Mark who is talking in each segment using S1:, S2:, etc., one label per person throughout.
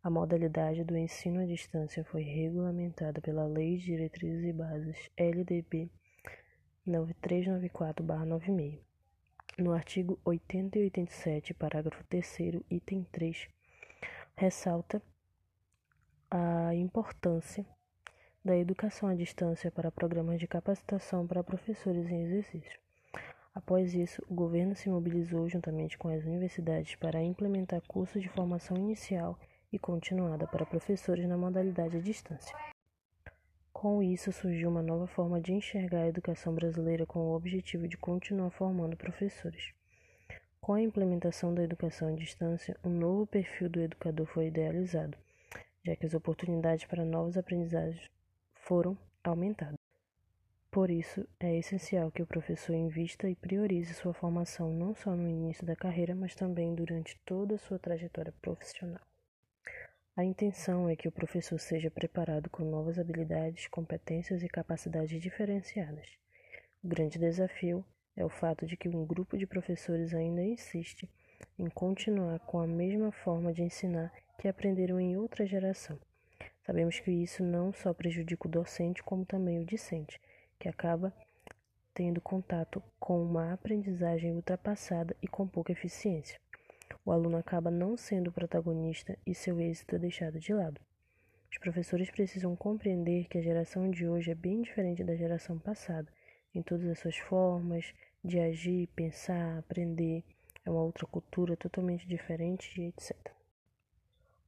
S1: A modalidade do ensino à distância foi regulamentada pela Lei de Diretrizes e Bases LDB 9394/96. No artigo 80 e 87, parágrafo 3 item 3, ressalta a importância da educação à distância para programas de capacitação para professores em exercício. Após isso, o governo se mobilizou juntamente com as universidades para implementar cursos de formação inicial e continuada para professores na modalidade à distância. Com isso, surgiu uma nova forma de enxergar a educação brasileira com o objetivo de continuar formando professores. Com a implementação da educação à distância, um novo perfil do educador foi idealizado, já que as oportunidades para novos aprendizagens foram aumentadas. Por isso, é essencial que o professor invista e priorize sua formação não só no início da carreira, mas também durante toda a sua trajetória profissional. A intenção é que o professor seja preparado com novas habilidades, competências e capacidades diferenciadas. O grande desafio é o fato de que um grupo de professores ainda insiste em continuar com a mesma forma de ensinar que aprenderam em outra geração. Sabemos que isso não só prejudica o docente, como também o discente, que acaba tendo contato com uma aprendizagem ultrapassada e com pouca eficiência o aluno acaba não sendo o protagonista e seu êxito é deixado de lado. Os professores precisam compreender que a geração de hoje é bem diferente da geração passada, em todas as suas formas de agir, pensar, aprender. É uma outra cultura totalmente diferente e etc.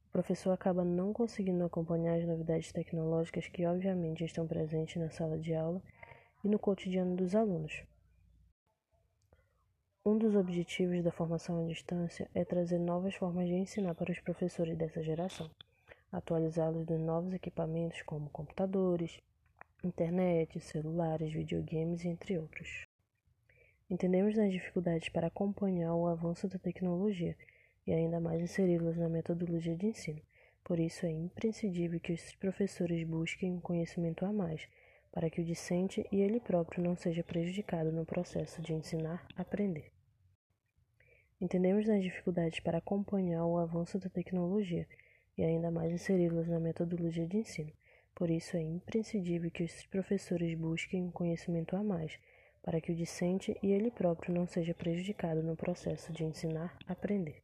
S1: O professor acaba não conseguindo acompanhar as novidades tecnológicas que, obviamente, estão presentes na sala de aula e no cotidiano dos alunos. Um dos objetivos da formação à distância é trazer novas formas de ensinar para os professores dessa geração, atualizá-los de novos equipamentos como computadores, internet, celulares, videogames, entre outros. Entendemos as dificuldades para acompanhar o avanço da tecnologia e ainda mais inseri-los na metodologia de ensino. Por isso é imprescindível que os professores busquem um conhecimento a mais, para que o discente e ele próprio não seja prejudicado no processo de ensinar-aprender. Entendemos as dificuldades para acompanhar o avanço da tecnologia e ainda mais inseri-los na metodologia de ensino. Por isso é imprescindível que os professores busquem um conhecimento a mais, para que o discente e ele próprio não seja prejudicado no processo de ensinar-aprender.